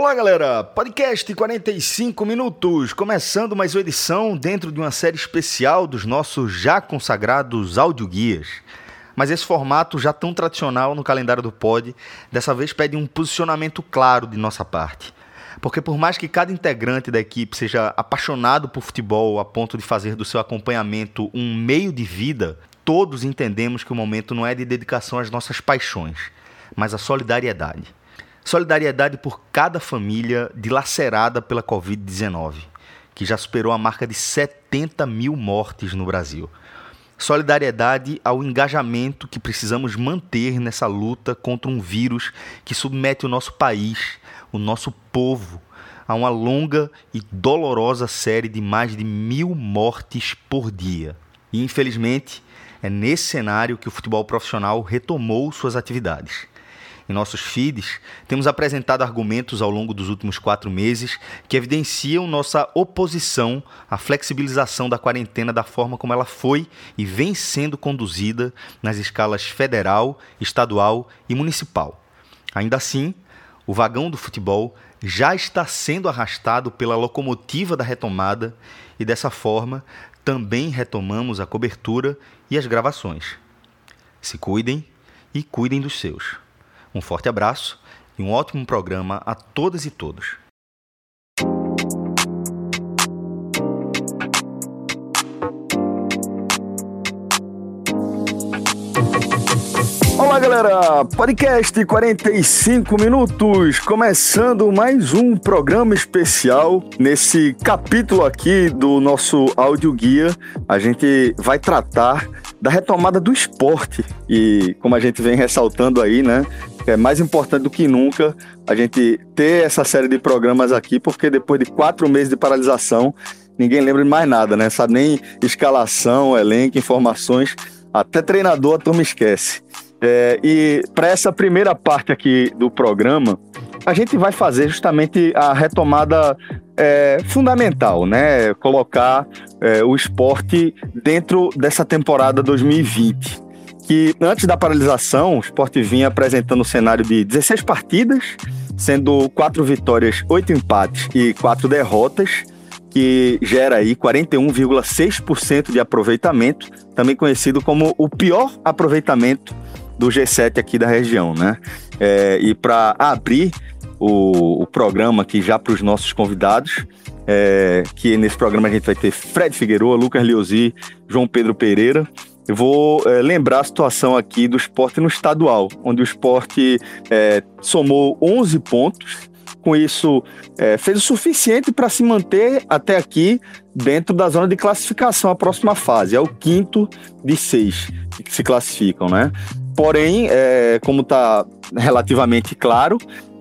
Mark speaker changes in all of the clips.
Speaker 1: Olá, galera! Podcast 45 minutos, começando mais uma edição dentro de uma série especial dos nossos já consagrados audioguias. Mas esse formato já tão tradicional no calendário do Pod, dessa vez pede um posicionamento claro de nossa parte. Porque por mais que cada integrante da equipe seja apaixonado por futebol a ponto de fazer do seu acompanhamento um meio de vida, todos entendemos que o momento não é de dedicação às nossas paixões, mas à solidariedade. Solidariedade por cada família dilacerada pela Covid-19, que já superou a marca de 70 mil mortes no Brasil. Solidariedade ao engajamento que precisamos manter nessa luta contra um vírus que submete o nosso país, o nosso povo, a uma longa e dolorosa série de mais de mil mortes por dia. E infelizmente, é nesse cenário que o futebol profissional retomou suas atividades em nossos feeds, temos apresentado argumentos ao longo dos últimos quatro meses que evidenciam nossa oposição à flexibilização da quarentena da forma como ela foi e vem sendo conduzida nas escalas federal, estadual e municipal. Ainda assim, o vagão do futebol já está sendo arrastado pela locomotiva da retomada e dessa forma também retomamos a cobertura e as gravações. Se cuidem e cuidem dos seus. Um forte abraço e um ótimo programa a todas e todos. Olá, galera! Podcast 45 minutos, começando mais um programa especial. Nesse capítulo aqui do nosso áudio guia, a gente vai tratar da retomada do esporte. E como a gente vem ressaltando aí, né? É mais importante do que nunca a gente ter essa série de programas aqui, porque depois de quatro meses de paralisação, ninguém lembra de mais nada, né? Sabe nem escalação, elenco, informações, até treinador a turma esquece. É, e para essa primeira parte aqui do programa, a gente vai fazer justamente a retomada é, fundamental, né? Colocar é, o esporte dentro dessa temporada 2020. Que antes da paralisação, o esporte vinha apresentando um cenário de 16 partidas, sendo quatro vitórias, oito empates e quatro derrotas, que gera aí 41,6% de aproveitamento, também conhecido como o pior aproveitamento do G7 aqui da região, né? É, e para abrir o, o, programa aqui já para os nossos convidados, é, que nesse programa a gente vai ter Fred Figueiredo, Lucas Liosi, João Pedro Pereira. Eu vou é, lembrar a situação aqui do esporte no estadual, onde o esporte é, somou 11 pontos, com isso é, fez o suficiente para se manter até aqui dentro da zona de classificação, a próxima fase. É o quinto de seis que se classificam, né? Porém, como está relativamente claro,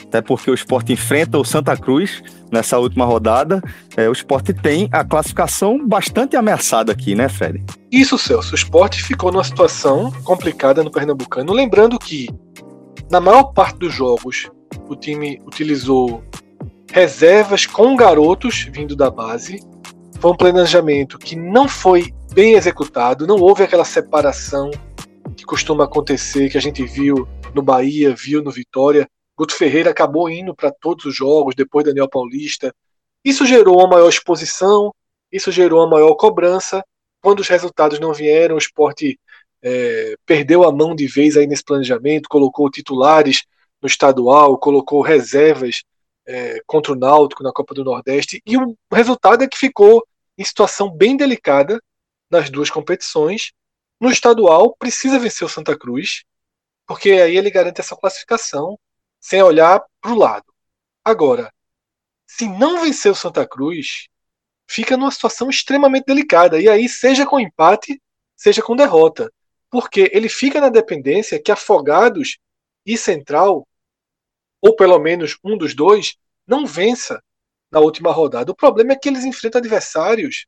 Speaker 1: até porque o esporte enfrenta o Santa Cruz nessa última rodada, é, o esporte tem a classificação bastante ameaçada aqui, né, Fred?
Speaker 2: Isso, Celso. O esporte ficou numa situação complicada no Pernambucano. Lembrando que, na maior parte dos jogos, o time utilizou reservas com garotos vindo da base. Foi um planejamento que não foi bem executado, não houve aquela separação que costuma acontecer, que a gente viu no Bahia, viu no Vitória. Guto Ferreira acabou indo para todos os jogos depois da Daniel Paulista. Isso gerou uma maior exposição, isso gerou uma maior cobrança. Quando os resultados não vieram, o esporte é, perdeu a mão de vez aí nesse planejamento, colocou titulares no estadual, colocou reservas é, contra o Náutico na Copa do Nordeste, e o resultado é que ficou em situação bem delicada nas duas competições, no estadual, precisa vencer o Santa Cruz, porque aí ele garante essa classificação sem olhar para o lado. Agora, se não vencer o Santa Cruz, fica numa situação extremamente delicada. E aí, seja com empate, seja com derrota. Porque ele fica na dependência que Afogados e Central, ou pelo menos um dos dois, não vença na última rodada. O problema é que eles enfrentam adversários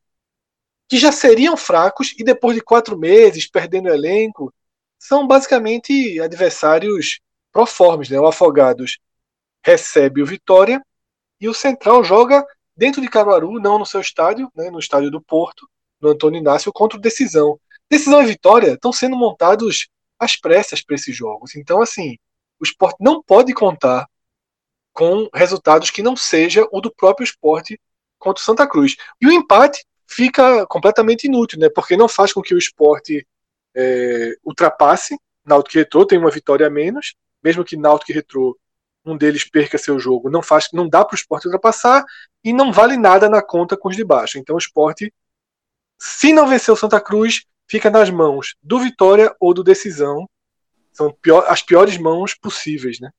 Speaker 2: que já seriam fracos e depois de quatro meses perdendo o elenco, são basicamente adversários proformes. Né? O Afogados recebe o Vitória e o Central joga dentro de Caruaru, não no seu estádio, né? no estádio do Porto, no Antônio Inácio, contra o Decisão. Decisão e Vitória estão sendo montados às pressas para esses jogos. Então, assim, o esporte não pode contar com resultados que não seja o do próprio esporte contra o Santa Cruz. E o empate fica completamente inútil, né? Porque não faz com que o esporte é, ultrapasse e Retrô, tem uma vitória a menos, mesmo que Náutico e Retrô um deles perca seu jogo, não faz, não dá para o esporte ultrapassar e não vale nada na conta com os de baixo. Então o esporte, se não vencer o Santa Cruz, fica nas mãos do Vitória ou do Decisão. São pior, as piores mãos possíveis, né?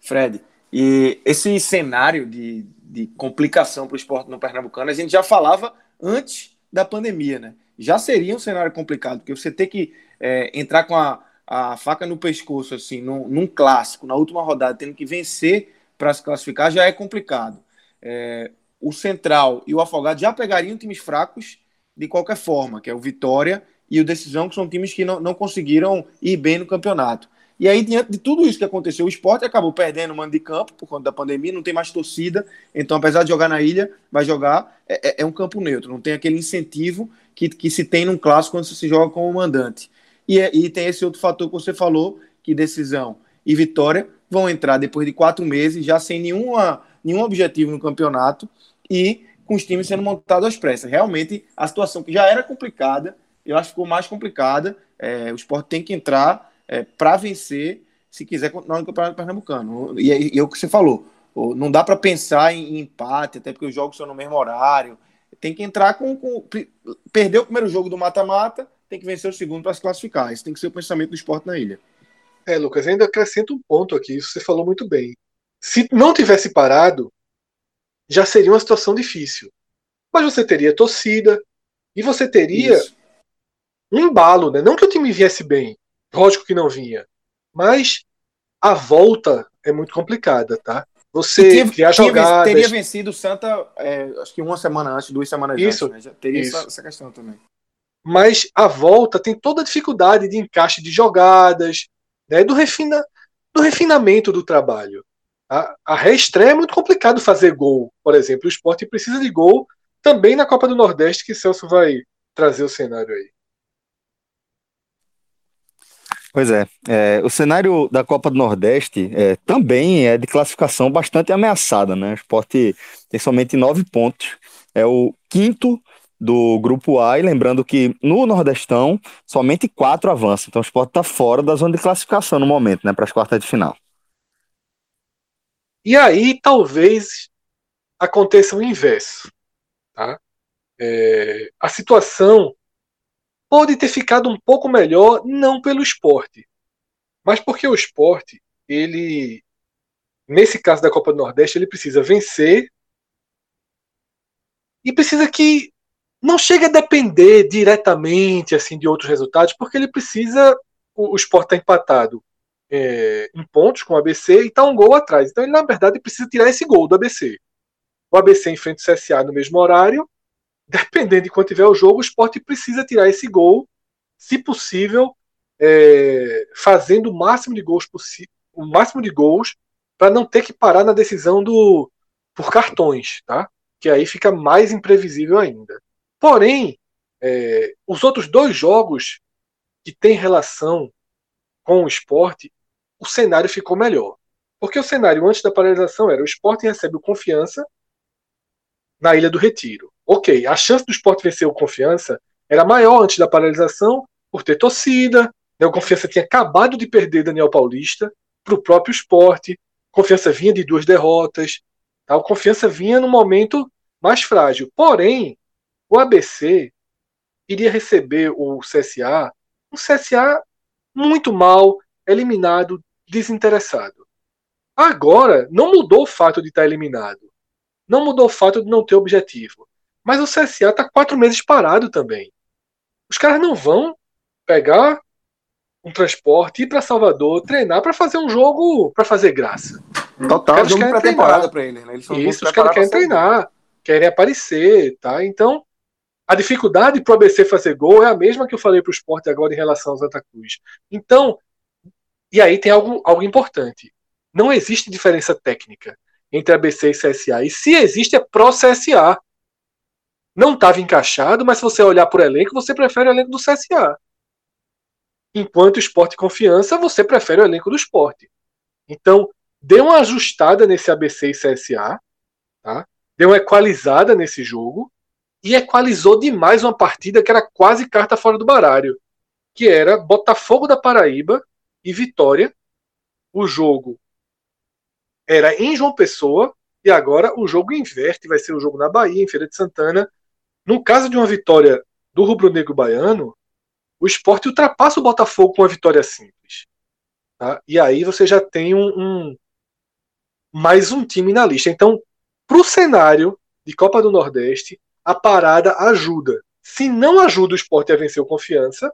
Speaker 3: Fred, e esse cenário de, de complicação para o esporte no Pernambucano, a gente já falava antes da pandemia, né? Já seria um cenário complicado, porque você ter que é, entrar com a, a faca no pescoço, assim, num, num clássico, na última rodada, tendo que vencer para se classificar, já é complicado. É, o Central e o Afogado já pegariam times fracos de qualquer forma, que é o Vitória e o Decisão, que são times que não, não conseguiram ir bem no campeonato. E aí, diante de tudo isso que aconteceu, o esporte acabou perdendo o mando de campo por conta da pandemia, não tem mais torcida. Então, apesar de jogar na ilha, vai jogar, é, é, é um campo neutro, não tem aquele incentivo que, que se tem num clássico quando se joga como mandante. E, é, e tem esse outro fator que você falou, que decisão e vitória vão entrar depois de quatro meses, já sem nenhuma, nenhum objetivo no campeonato e com os times sendo montados às pressas. Realmente, a situação que já era complicada, eu acho que ficou mais complicada. É, o esporte tem que entrar é, para vencer se quiser continuar no Campeonato Pernambucano. E, e, e é o que você falou, não dá para pensar em, em, empate, até porque os jogos são no mesmo horário. Tem que entrar com. com perder o primeiro jogo do mata-mata, tem que vencer o segundo para se classificar. Esse tem que ser o pensamento do esporte na ilha.
Speaker 2: É, Lucas, ainda acrescento um ponto aqui, você falou muito bem. Se não tivesse parado, já seria uma situação difícil. Mas você teria torcida e você teria Isso. um embalo, né? Não que o time viesse bem, lógico que não vinha, mas a volta é muito complicada, tá? Você
Speaker 3: tinha, criar jogadas... teria vencido o Santa, é, acho que uma semana antes, duas semanas
Speaker 2: isso,
Speaker 3: antes, né? Já teria essa, essa, questão também.
Speaker 2: Mas a volta tem toda a dificuldade de encaixe de jogadas, né? Do, refina, do refinamento do trabalho. A, a reestreia é muito complicado fazer gol, por exemplo. O esporte precisa de gol também na Copa do Nordeste, que Celso vai trazer o cenário aí.
Speaker 1: Pois é, é, o cenário da Copa do Nordeste é, também é de classificação bastante ameaçada, né? O esporte tem somente nove pontos, é o quinto do grupo A, e lembrando que no Nordestão somente quatro avançam, então o esporte está fora da zona de classificação no momento, né? Para as quartas de final.
Speaker 2: E aí talvez aconteça o inverso. Tá? É, a situação pode ter ficado um pouco melhor, não pelo esporte, mas porque o esporte, ele, nesse caso da Copa do Nordeste, ele precisa vencer e precisa que não chegue a depender diretamente assim de outros resultados, porque ele precisa, o, o esporte está empatado é, em pontos com o ABC e está um gol atrás. Então ele, na verdade, precisa tirar esse gol do ABC. O ABC enfrenta o CSA no mesmo horário. Dependendo de quando tiver o jogo, o esporte precisa tirar esse gol, se possível, é, fazendo o máximo de gols possível, o máximo de gols, para não ter que parar na decisão do por cartões, tá? Que aí fica mais imprevisível ainda. Porém, é, os outros dois jogos que têm relação com o esporte, o cenário ficou melhor. Porque o cenário antes da paralisação era o esporte recebe o confiança na Ilha do Retiro. Ok, a chance do esporte vencer o confiança era maior antes da paralisação, por ter torcida. Né, o confiança tinha acabado de perder Daniel Paulista para o próprio esporte. Confiança vinha de duas derrotas. Tá? O confiança vinha no momento mais frágil. Porém, o ABC iria receber o CSA, um CSA muito mal, eliminado, desinteressado. Agora, não mudou o fato de estar eliminado. Não mudou o fato de não ter objetivo. Mas o CSA está quatro meses parado também. Os caras não vão pegar um transporte, ir para Salvador, treinar para fazer um jogo, para fazer graça.
Speaker 3: Total, os jogo pré-temporada para eles, né? Eles
Speaker 2: Isso, os caras querem treinar, querem aparecer, tá? Então, a dificuldade para o ABC fazer gol é a mesma que eu falei para o esporte agora em relação ao Santa Cruz. Então, e aí tem algo, algo importante. Não existe diferença técnica entre ABC e CSA. E se existe, é pró-CSA. Não estava encaixado, mas se você olhar por elenco, você prefere o elenco do CSA. Enquanto esporte confiança, você prefere o elenco do esporte. Então, deu uma ajustada nesse ABC e CSA, tá? deu uma equalizada nesse jogo e equalizou demais uma partida que era quase carta fora do baralho, que era Botafogo da Paraíba e Vitória. O jogo era em João Pessoa e agora o jogo inverte, vai ser o jogo na Bahia, em Feira de Santana. No caso de uma vitória do rubro-negro baiano, o esporte ultrapassa o Botafogo com uma vitória simples. Tá? E aí você já tem um, um mais um time na lista. Então, para o cenário de Copa do Nordeste, a parada ajuda. Se não ajuda o esporte a vencer o confiança,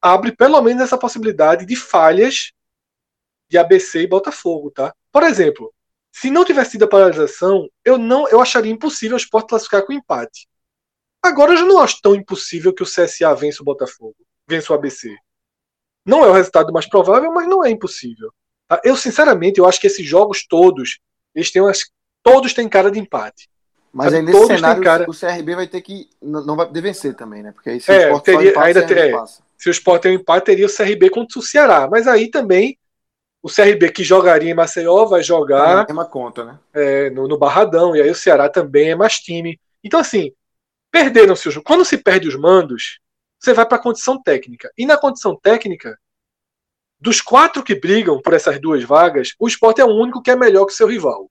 Speaker 2: abre pelo menos essa possibilidade de falhas de ABC e Botafogo, tá? Por exemplo, se não tivesse tido a paralisação, eu não, eu acharia impossível o esporte classificar com empate. Agora eu já não acho tão impossível que o CSA vença o Botafogo, vença o ABC. Não é o resultado mais provável, mas não é impossível. Tá? Eu, sinceramente, eu acho que esses jogos todos, eles têm umas, todos têm cara de empate.
Speaker 3: Mas aí nesse cenário cara... o CRB vai ter que. Não vai poder vencer também, né? Porque aí se
Speaker 2: é, o teria, empate, ainda ter, é, se o Sport tem um empate, teria o CRB contra o Ceará. Mas aí também o CRB que jogaria em Maceió vai jogar.
Speaker 3: É uma conta, né?
Speaker 2: É, no, no, Barradão. E aí o Ceará também é mais time. Então, assim, perderam-se os. Quando se perde os mandos, você vai para a condição técnica. E na condição técnica, dos quatro que brigam por essas duas vagas, o Sport é o único que é melhor que seu rival.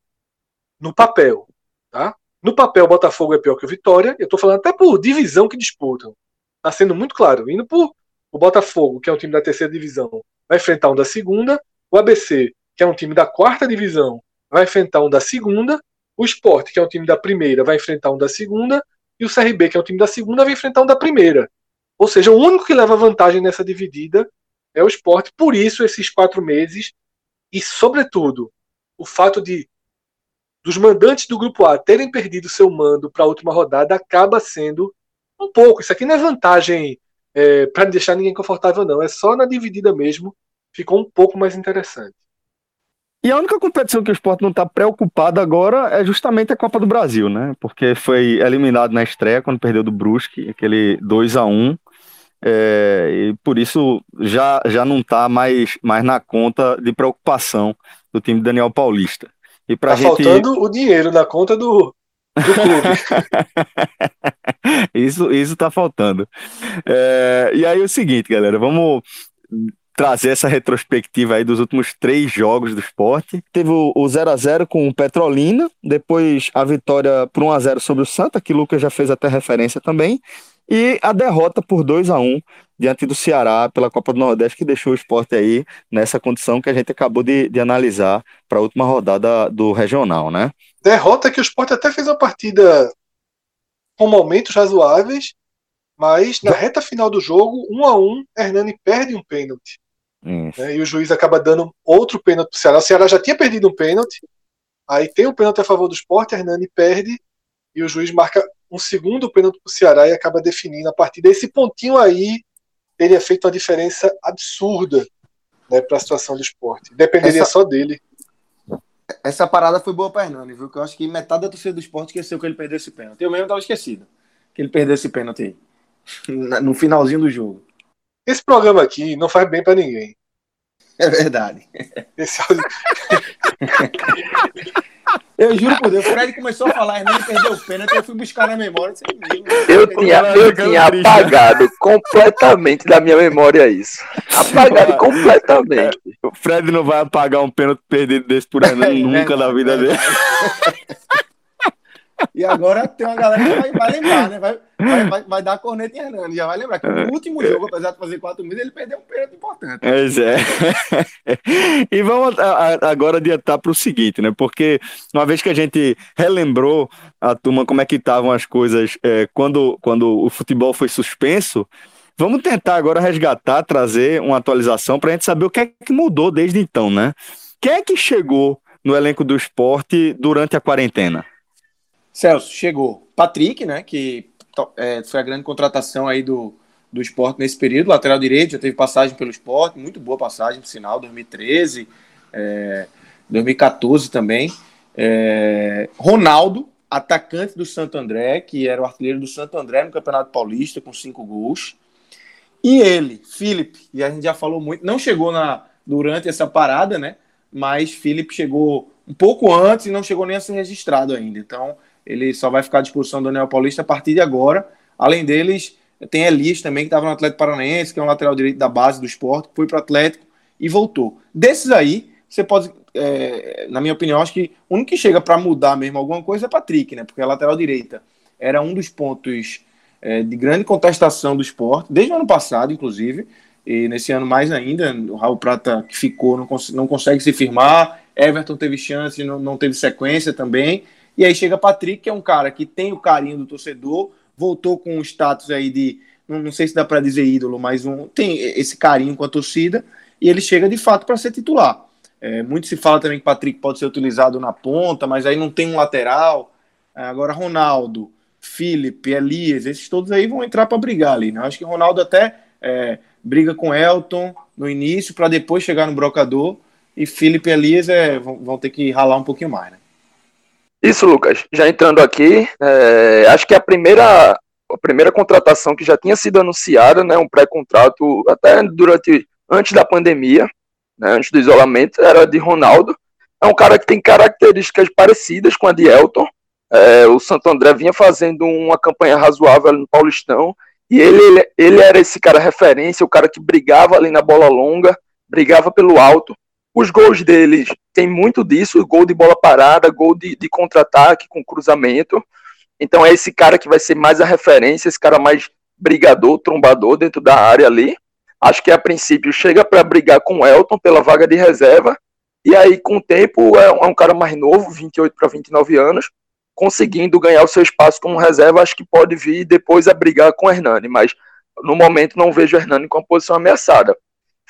Speaker 2: No papel. Tá? No papel, o Botafogo é pior que o Vitória. Eu estou falando até por divisão que disputam. Está sendo muito claro. Indo por o Botafogo, que é um time da terceira divisão, vai enfrentar um da segunda. O ABC, que é um time da quarta divisão, vai enfrentar um da segunda. O Sport, que é um time da primeira, vai enfrentar um da segunda. E o CRB, que é um time da segunda, vai enfrentar um da primeira. Ou seja, o único que leva vantagem nessa dividida é o Sport. Por isso, esses quatro meses. E, sobretudo, o fato de dos mandantes do grupo A terem perdido seu mando para a última rodada acaba sendo um pouco. Isso aqui não é vantagem é, para deixar ninguém confortável, não. É só na dividida mesmo. Ficou um pouco mais interessante.
Speaker 1: E a única competição que o esporte não está preocupado agora é justamente a Copa do Brasil, né? Porque foi eliminado na estreia quando perdeu do Brusque, aquele 2 a 1 é, e por isso já, já não está mais, mais na conta de preocupação do time Daniel Paulista.
Speaker 2: E pra tá gente... faltando o dinheiro na conta do, do clube.
Speaker 1: isso, isso tá faltando. É, e aí é o seguinte, galera, vamos trazer essa retrospectiva aí dos últimos três jogos do esporte. Teve o 0 a 0 com o Petrolina, depois a vitória por 1 a 0 sobre o Santa, que o Lucas já fez até referência também, e a derrota por 2 a 1 diante do Ceará pela Copa do Nordeste, que deixou o esporte aí nessa condição que a gente acabou de, de analisar para a última rodada do regional, né?
Speaker 2: Derrota que o esporte até fez uma partida com momentos razoáveis, mas na reta final do jogo, um a um, Hernani perde um pênalti. Né, e o juiz acaba dando outro pênalti para o Ceará. O Ceará já tinha perdido um pênalti, aí tem um pênalti a favor do esporte, Hernani perde, e o juiz marca um segundo pênalti para o Ceará e acaba definindo a partida. Esse pontinho aí teria feito uma diferença absurda né, para a situação do esporte. Dependeria essa, só dele.
Speaker 3: Essa parada foi boa para Hernani, viu? Que eu acho que metade da torcida do esporte esqueceu que ele perdeu esse pênalti. Eu mesmo estava esquecido que ele perdeu esse pênalti aí. No finalzinho do jogo.
Speaker 2: Esse programa aqui não faz bem para ninguém.
Speaker 3: É verdade. Esse... Eu juro por Deus, o Fred começou a falar, Hernani perdeu o pênalti, eu fui buscar na memória.
Speaker 4: Eu tinha, eu tinha apagado completamente da minha memória isso. Apagado completamente.
Speaker 1: O Fred não vai apagar um pênalti perdido desse por Hernani é, nunca é, na vida é, dele.
Speaker 3: E agora tem uma galera que vai, vai lembrar, né? Vai, vai, vai, dar a corneta em Hernani. Já vai lembrar que no último jogo, apesar de fazer quatro meses, ele perdeu um pênalti importante.
Speaker 1: Pois é. E vamos agora adiantar para o seguinte, né? Porque uma vez que a gente relembrou a turma como é que estavam as coisas é, quando, quando o futebol foi suspenso, vamos tentar agora resgatar, trazer uma atualização para a gente saber o que é que mudou desde então, né? Quem é que chegou no elenco do esporte durante a quarentena?
Speaker 3: Celso, chegou. Patrick, né, que é, foi a grande contratação aí do, do esporte nesse período, lateral direito, já teve passagem pelo esporte, muito boa passagem, por sinal, 2013, é, 2014 também. É, Ronaldo, atacante do Santo André, que era o artilheiro do Santo André no Campeonato Paulista, com cinco gols. E ele, Felipe, e a gente já falou muito, não chegou na, durante essa parada, né? mas Felipe chegou um pouco antes e não chegou nem a ser registrado ainda. Então, ele só vai ficar à disposição do Daniel Paulista a partir de agora. Além deles, tem Elias também, que estava no Atlético Paranaense, que é um lateral direito da base do esporte, foi para o Atlético e voltou. Desses aí, você pode, é, na minha opinião, acho que o único que chega para mudar mesmo alguma coisa é Patrick, né? Porque a lateral direita era um dos pontos é, de grande contestação do esporte, desde o ano passado, inclusive, e nesse ano mais ainda. O Raul Prata, que ficou, não, cons não consegue se firmar. Everton teve chance, não, não teve sequência também. E aí chega Patrick, que é um cara que tem o carinho do torcedor, voltou com um status aí de, não, sei se dá para dizer ídolo, mas um, tem esse carinho com a torcida, e ele chega de fato para ser titular. É, muito se fala também que Patrick pode ser utilizado na ponta, mas aí não tem um lateral. É, agora, Ronaldo, Felipe, Elias, esses todos aí vão entrar para brigar ali. Né? Acho que Ronaldo até é, briga com Elton no início, para depois chegar no brocador. E Felipe e Elias é, vão, vão ter que ralar um pouquinho mais. Né?
Speaker 4: Isso, Lucas. Já entrando aqui, é, acho que a primeira, a primeira contratação que já tinha sido anunciada, né, um pré-contrato até durante antes da pandemia, né, antes do isolamento, era de Ronaldo. É um cara que tem características parecidas com a de Elton. É, o Santo André vinha fazendo uma campanha razoável no Paulistão e ele, ele, ele era esse cara referência, o cara que brigava ali na bola longa, brigava pelo alto. Os gols deles tem muito disso, gol de bola parada, gol de, de contra-ataque com cruzamento. Então é esse cara que vai ser mais a referência, esse cara mais brigador, trombador dentro da área ali. Acho que a princípio chega para brigar com o Elton pela vaga de reserva. E aí, com o tempo, é um, é cara mais novo, 28 para 29 anos, conseguindo ganhar o seu espaço como reserva. Acho que pode vir depois a brigar com o Hernani, mas no momento não vejo o Hernani com a posição ameaçada.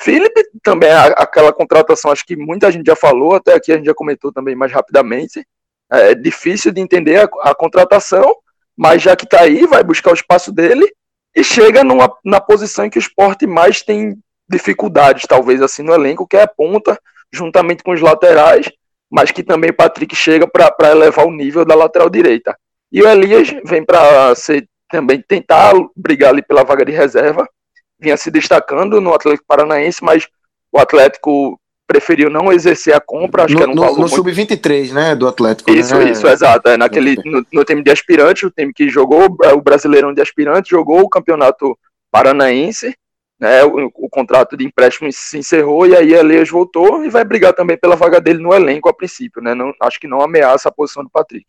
Speaker 4: Felipe também é aquela contratação, acho que muita gente já falou, até aqui a gente já comentou também mais rapidamente. É difícil de entender a, a contratação, mas já que está aí, vai buscar o espaço dele e chega numa, na posição em que o esporte mais tem dificuldades, talvez assim, no elenco, que é a ponta, juntamente com os laterais, mas que também Patrick chega para elevar o nível da lateral direita. E o Elias vem para também tentar brigar ali pela vaga de reserva, vinha se destacando no Atlético Paranaense, mas o Atlético preferiu não exercer a compra, acho
Speaker 3: no,
Speaker 4: que era um
Speaker 3: no, no muito... sub-23, né, do Atlético.
Speaker 4: Isso,
Speaker 3: né?
Speaker 4: isso, exato. É, naquele, no, no, time de aspirantes, o time que jogou, é, o Brasileirão de aspirantes, jogou o Campeonato Paranaense, né, o, o, contrato de empréstimo se encerrou e aí Elias voltou e vai brigar também pela vaga dele no elenco a princípio, né, não, acho que não ameaça a posição do Patrick.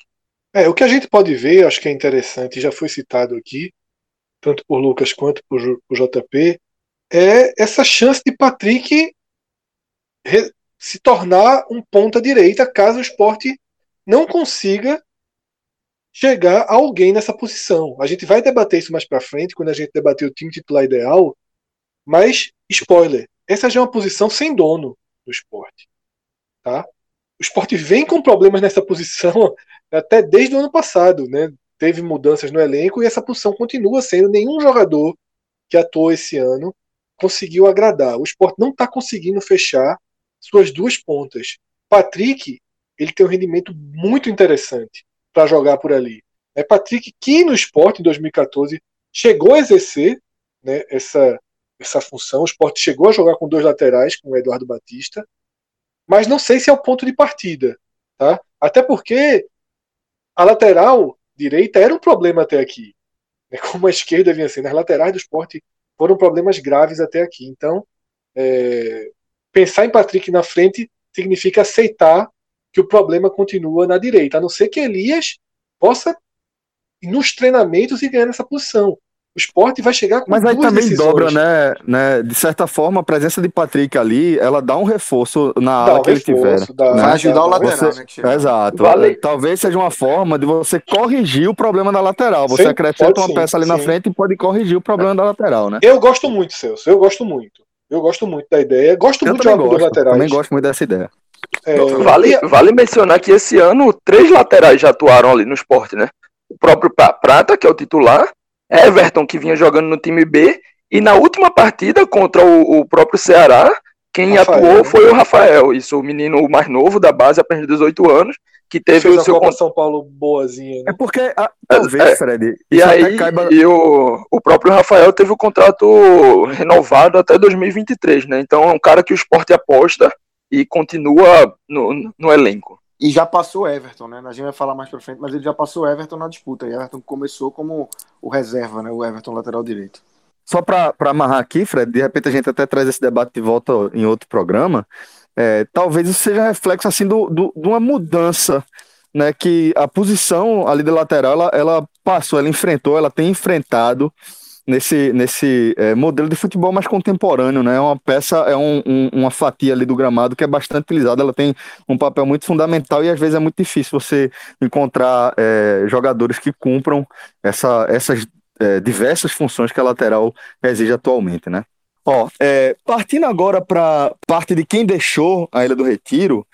Speaker 2: É, o que a gente pode ver, acho que é interessante, já foi citado aqui, tanto por Lucas quanto por, por JP, é essa chance de Patrick se tornar um ponta direita caso o esporte não consiga chegar a alguém nessa posição. A gente vai debater isso mais para frente quando a gente debater o time titular ideal, mas spoiler, essa já é uma posição sem dono do esporte, tá? O esporte vem com problemas nessa posição até desde o ano passado, né? Teve mudanças no elenco e essa posição continua sendo nenhum jogador que atuou esse ano conseguiu agradar. O esporte não está conseguindo fechar suas duas pontas. Patrick, ele tem um rendimento muito interessante para jogar por ali. É Patrick que no esporte em 2014 chegou a exercer né, essa, essa função. O esporte chegou a jogar com dois laterais, com o Eduardo Batista, mas não sei se é o ponto de partida. Tá? Até porque a lateral direita era um problema até aqui. Né? Como a esquerda vinha sendo, as laterais do esporte foram problemas graves até aqui. Então, é, pensar em Patrick na frente significa aceitar que o problema continua na direita, a não ser que Elias possa, nos treinamentos, ir ganhando essa posição o esporte vai chegar com
Speaker 1: Mas aí também
Speaker 2: decisões.
Speaker 1: dobra, né, né? De certa forma, a presença de Patrick ali, ela dá um reforço na dá um que reforço, ele tiver.
Speaker 3: Dá,
Speaker 1: né?
Speaker 3: Vai ajudar o lateral,
Speaker 1: você, né? Exato. Vale. Talvez seja uma forma de você corrigir o problema da lateral. Você sim, acrescenta uma sim, peça ali sim. na frente e pode corrigir o problema da lateral, né?
Speaker 2: Eu gosto muito, Celso. Eu gosto muito. Eu gosto muito da ideia. Gosto
Speaker 1: eu
Speaker 2: muito de jogar
Speaker 1: gosto,
Speaker 2: laterais.
Speaker 1: Também gosto muito dessa ideia.
Speaker 4: É... Vale, vale mencionar que esse ano três laterais já atuaram ali no esporte, né? O próprio Prata, que é o titular, Everton, que vinha jogando no time B, e na última partida contra o, o próprio Ceará, quem Rafael, atuou né? foi o Rafael, isso, o menino mais novo da base, apenas de 18 anos, que teve
Speaker 2: Fez
Speaker 4: o seu.
Speaker 2: Copa São Paulo boazinha.
Speaker 1: Né? É porque, a, talvez, é, Fred.
Speaker 4: E aí, caiba... e o, o próprio Rafael teve o contrato renovado até 2023, né? Então é um cara que o esporte aposta e continua no, no elenco.
Speaker 3: E já passou Everton, né? A gente vai falar mais pra frente, mas ele já passou Everton na disputa. E Everton começou como o reserva, né? O Everton lateral direito.
Speaker 1: Só para amarrar aqui, Fred, de repente a gente até traz esse debate de volta em outro programa. É, talvez isso seja reflexo assim do, do, de uma mudança, né? Que a posição ali da lateral ela, ela passou, ela enfrentou, ela tem enfrentado nesse, nesse é, modelo de futebol mais contemporâneo, né? É uma peça, é um, um, uma fatia ali do gramado que é bastante utilizada, ela tem um papel muito fundamental e às vezes é muito difícil você encontrar é, jogadores que cumpram essa, essas é, diversas funções que a lateral exige atualmente, né? Ó, é, partindo agora para parte de quem deixou a Ilha do Retiro,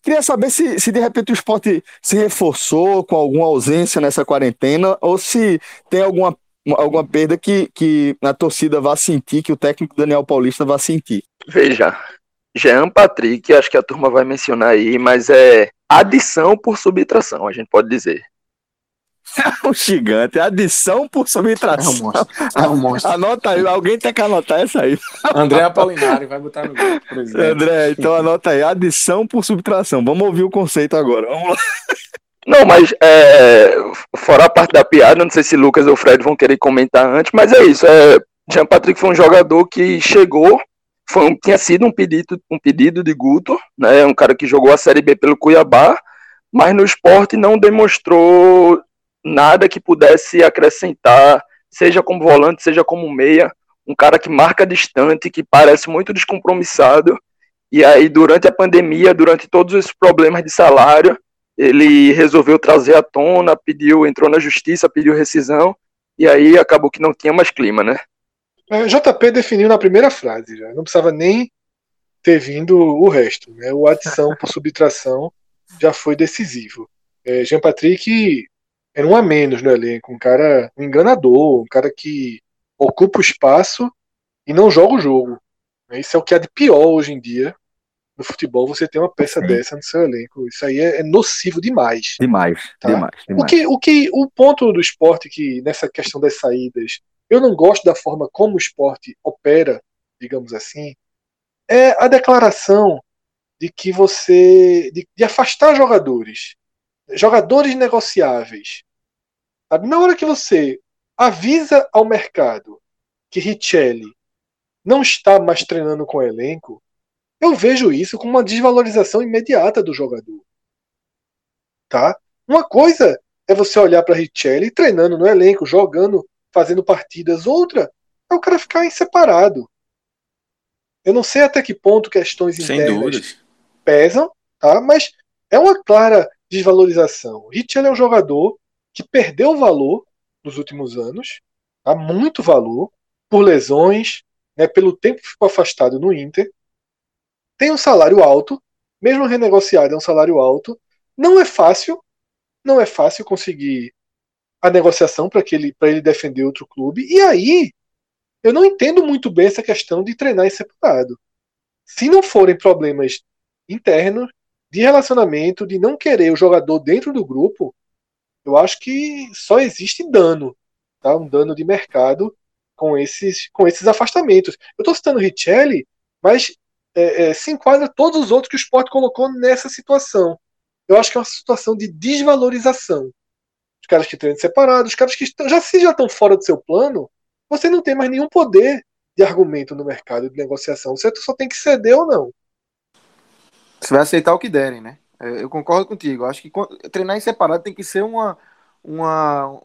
Speaker 1: queria saber se, se de repente o esporte se reforçou com alguma ausência nessa quarentena ou se tem alguma alguma perda que, que a torcida vá sentir, que o técnico Daniel Paulista vá sentir?
Speaker 4: Veja, Jean Patrick, acho que a turma vai mencionar aí, mas é adição por subtração, a gente pode dizer.
Speaker 1: É um gigante, adição por subtração. É um monstro. É um monstro. Anota aí, alguém tem que anotar essa aí.
Speaker 3: André Apolinari vai botar no grupo,
Speaker 1: André, então anota aí, adição por subtração. Vamos ouvir o conceito agora. Vamos lá.
Speaker 4: Não, mas é, fora a parte da piada, não sei se Lucas ou Fred vão querer comentar antes, mas é isso. É, Jean Patrick foi um jogador que chegou, foi tinha sido um pedido, um pedido de Guto, né? Um cara que jogou a Série B pelo Cuiabá, mas no esporte não demonstrou nada que pudesse acrescentar, seja como volante, seja como meia. Um cara que marca distante, que parece muito descompromissado. E aí, durante a pandemia, durante todos esses problemas de salário, ele resolveu trazer à tona, pediu, entrou na justiça, pediu rescisão, e aí acabou que não tinha mais clima, né?
Speaker 2: É, JP definiu na primeira frase, já. não precisava nem ter vindo o resto, né? O adição por subtração já foi decisivo. É, Jean Patrick era um a menos no elenco, um cara um enganador, um cara que ocupa o espaço e não joga o jogo. Isso é o que há de pior hoje em dia no futebol você tem uma peça Sim. dessa no seu elenco. Isso aí é, é nocivo demais.
Speaker 1: Demais, tá? demais, demais.
Speaker 2: O que, o que o ponto do esporte que nessa questão das saídas, eu não gosto da forma como o esporte opera, digamos assim, é a declaração de que você de, de afastar jogadores, jogadores negociáveis. Sabe? Na hora que você avisa ao mercado que Richelli não está mais treinando com o elenco, eu vejo isso como uma desvalorização imediata do jogador. Tá? Uma coisa é você olhar para Richelli treinando no elenco, jogando, fazendo partidas. Outra é o cara ficar separado. Eu não sei até que ponto questões internas pesam, tá? mas é uma clara desvalorização. Richelli é um jogador que perdeu valor nos últimos anos, tá? muito valor, por lesões, né? pelo tempo que ficou afastado no Inter tem um salário alto, mesmo renegociado é um salário alto. Não é fácil, não é fácil conseguir a negociação para ele, ele defender outro clube. E aí, eu não entendo muito bem essa questão de treinar em separado. Se não forem problemas internos, de relacionamento, de não querer o jogador dentro do grupo, eu acho que só existe dano, tá? um dano de mercado com esses, com esses afastamentos. Eu estou citando Richelli, mas é, é, se enquadra todos os outros que o esporte colocou nessa situação. Eu acho que é uma situação de desvalorização. Os caras que treinam separados, os caras que estão, já se já estão fora do seu plano, você não tem mais nenhum poder de argumento no mercado de negociação. Você só tem que ceder ou não.
Speaker 3: Você vai aceitar o que derem, né? É, eu concordo contigo. Acho que treinar em separado tem que ser uma. uma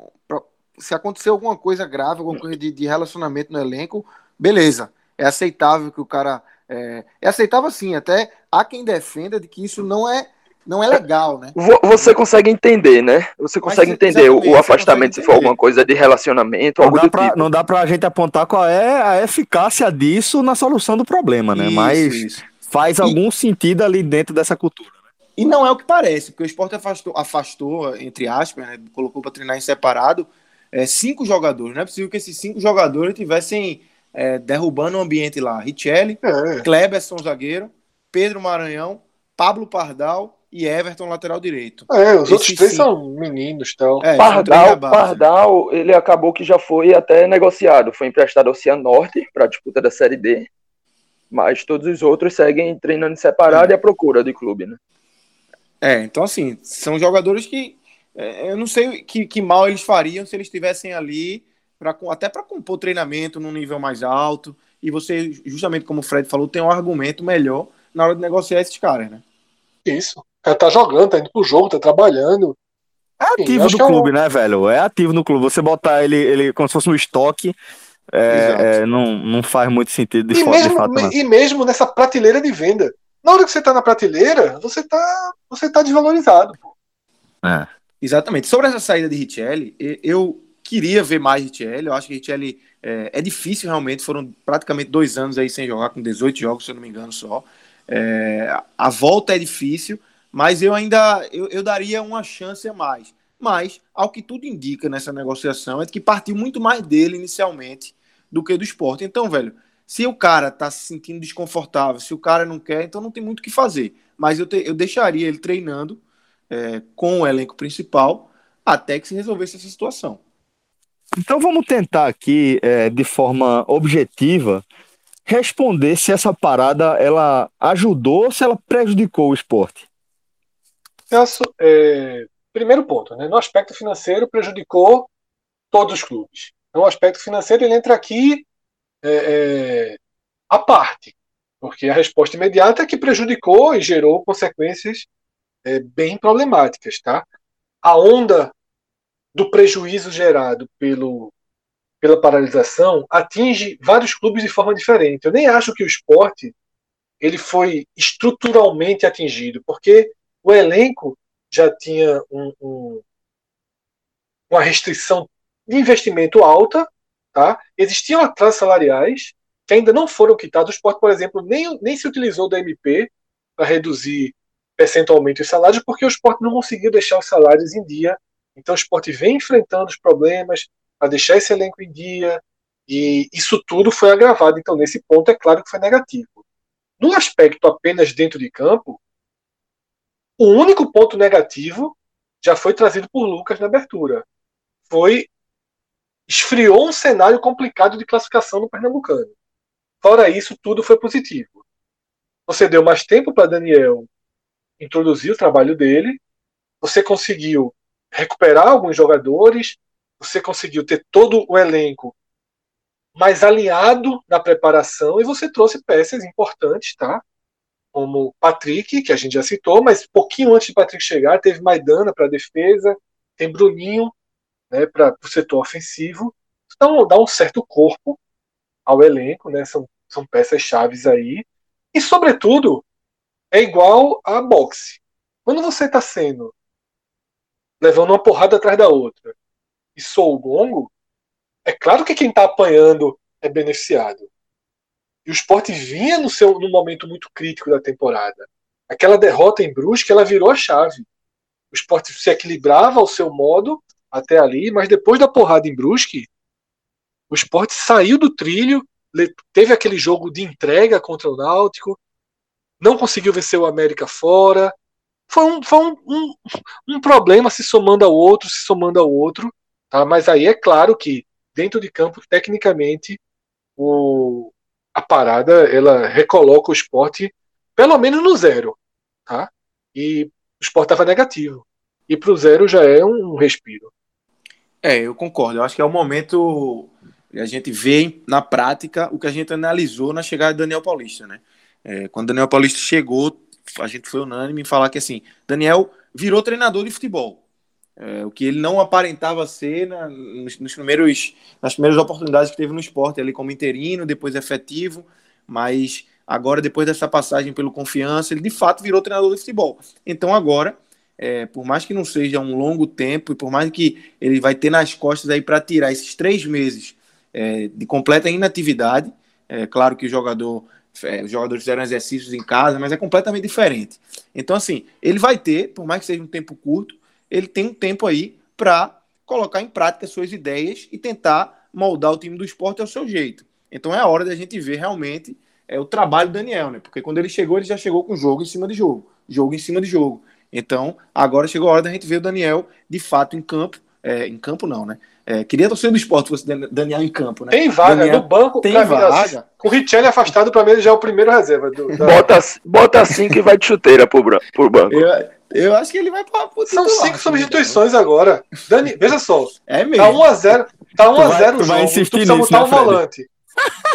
Speaker 3: se acontecer alguma coisa grave, alguma coisa de, de relacionamento no elenco, beleza. É aceitável que o cara é, é aceitável sim, até há quem defenda de que isso não é não é legal, né?
Speaker 4: Você consegue entender, né? Você consegue Mas, entender o afastamento se for alguma coisa de relacionamento,
Speaker 1: não
Speaker 4: algo
Speaker 1: dá pra, tipo. Não dá pra gente apontar qual é a eficácia disso na solução do problema, né? Isso, Mas isso. faz e, algum sentido ali dentro dessa cultura. Né?
Speaker 3: E não é o que parece, porque o esporte afastou, afastou entre aspas, né? colocou para treinar em separado, é, cinco jogadores. Não é possível que esses cinco jogadores tivessem é, derrubando o ambiente lá. Richelli, é. Kleberson, zagueiro, Pedro Maranhão, Pablo Pardal e Everton, lateral direito.
Speaker 2: É, os Esse outros três sim. são meninos tal.
Speaker 4: É, Pardal, Pardal, ele acabou que já foi até negociado. Foi emprestado ao Cianorte para a disputa da Série D. Mas todos os outros seguem treinando separado é. e à procura de clube, né?
Speaker 3: É, então assim, são jogadores que é, eu não sei que, que mal eles fariam se eles estivessem ali pra, até para compor treinamento num nível mais alto. E você, justamente como o Fred falou, tem um argumento melhor na hora de negociar esses caras, né?
Speaker 2: Isso. O tá jogando, tá indo pro jogo, tá trabalhando.
Speaker 1: É ativo Sim, do clube, é um... né, velho? É ativo no clube. Você botar ele, ele como se fosse no estoque, é, é, não, não faz muito sentido de,
Speaker 2: e mesmo, de
Speaker 1: fato.
Speaker 2: E mesmo nessa prateleira de venda. Na hora que você tá na prateleira, você tá, você tá desvalorizado. Pô.
Speaker 3: É. Exatamente. Sobre essa saída de Richelli, eu queria ver mais Richelli. Eu acho que Richelli é, é, difícil realmente. Foram praticamente dois anos aí sem jogar, com 18 jogos, se eu não me engano, só. É, a volta é difícil, mas eu ainda eu, eu daria uma chance a mais. Mas, ao que tudo indica nessa negociação, é que partiu muito mais dele inicialmente do que do esporte. Então, velho, se o cara tá se sentindo desconfortável, se o cara não quer, então não tem muito o que fazer. Mas eu, te, eu deixaria ele treinando é, com o elenco principal até que se resolvesse essa situação.
Speaker 1: Então vamos tentar aqui, é, de forma objetiva, responder se essa parada ela ajudou ou se ela prejudicou o esporte.
Speaker 2: Celso, é, primeiro ponto, né, no aspecto financeiro prejudicou todos os clubes. No aspecto financeiro ele entra aqui é, é, à parte, porque a resposta imediata é que prejudicou e gerou consequências é, bem problemáticas, tá? A onda do prejuízo gerado pelo, pela paralisação atinge vários clubes de forma diferente. Eu nem acho que o esporte ele foi estruturalmente atingido, porque o elenco já tinha um, um, uma restrição de investimento alta, tá? existiam atrasos salariais que ainda não foram quitados. O esporte, por exemplo, nem, nem se utilizou da MP para reduzir percentualmente os salários, porque o esporte não conseguiu deixar os salários em dia. Então o esporte vem enfrentando os problemas para deixar esse elenco em dia, e isso tudo foi agravado. Então, nesse ponto, é claro que foi negativo. No aspecto apenas dentro de campo, o único ponto negativo já foi trazido por Lucas na abertura. Foi esfriou um cenário complicado de classificação no Pernambucano. Fora isso, tudo foi positivo. Você deu mais tempo para Daniel introduzir o trabalho dele, você conseguiu recuperar alguns jogadores, você conseguiu ter todo o elenco mais alinhado na preparação e você trouxe peças importantes, tá? Como Patrick, que a gente já citou, mas pouquinho antes de Patrick chegar, teve Maidana para defesa, tem Bruninho né, para o setor ofensivo. Então dá um certo corpo ao elenco, né? São, são peças chaves aí. E, sobretudo, é igual a boxe. Quando você está sendo levando uma porrada atrás da outra e sou o gongo, é claro que quem está apanhando é beneficiado. E o esporte vinha no seu no momento muito crítico da temporada. Aquela derrota em Brusque, ela virou a chave. O esporte se equilibrava ao seu modo até ali, mas depois da porrada em Brusque, o esporte saiu do trilho, teve aquele jogo de entrega contra o Náutico, não conseguiu vencer o América fora. Foi um, foi um, um, um problema se somando ao outro, se somando ao outro. Tá? Mas aí é claro que, dentro de campo, tecnicamente, o, a parada ela recoloca o esporte pelo menos no zero. Tá? E o esporte estava negativo. E para o zero já é um respiro.
Speaker 3: É, eu concordo. Eu acho que é o momento a gente vê na prática o que a gente analisou na chegada do Daniel Paulista, né? É, quando o Daniel Paulista chegou, a gente foi unânime em falar que assim, Daniel virou treinador de futebol. É, o que ele não aparentava ser na, nos, nos, primeiros, nas primeiras oportunidades que teve no esporte, ali como interino, depois efetivo, mas agora, depois dessa passagem pelo confiança, ele de fato virou treinador de futebol. Então agora, é, por mais que não seja um longo tempo, e por mais que ele vai ter nas costas aí para tirar esses três meses é, de completa inatividade, é claro que o jogador os jogadores fizeram exercícios em casa, mas é completamente diferente. Então, assim, ele vai ter, por mais que seja um tempo curto, ele tem um tempo aí para colocar em prática suas ideias e tentar moldar o time do esporte ao seu jeito. Então é a hora da gente ver realmente é, o trabalho do Daniel, né? Porque quando ele chegou, ele já chegou com jogo em cima de jogo, jogo em cima de jogo. Então, agora chegou a hora da gente ver o Daniel de fato em campo, é, em campo não, né? É, queria torcer do esporte fosse Daniel em campo, né?
Speaker 2: Tem vaga
Speaker 3: Daniel,
Speaker 2: no banco.
Speaker 3: tem vaga.
Speaker 2: Com o Richelli afastado, para mim ele já é o primeiro reserva. Do,
Speaker 4: da... bota, bota assim que vai de chuteira pro, pro banco.
Speaker 3: Eu, eu acho que ele vai para
Speaker 2: o São cinco substituições né? agora. Dani, veja só.
Speaker 3: É mesmo. Tá
Speaker 2: 1x0 tá 1 a 0 o jogo.
Speaker 1: Vai insistir
Speaker 2: tu precisa
Speaker 1: nisso,
Speaker 2: botar
Speaker 1: né,
Speaker 2: um volante.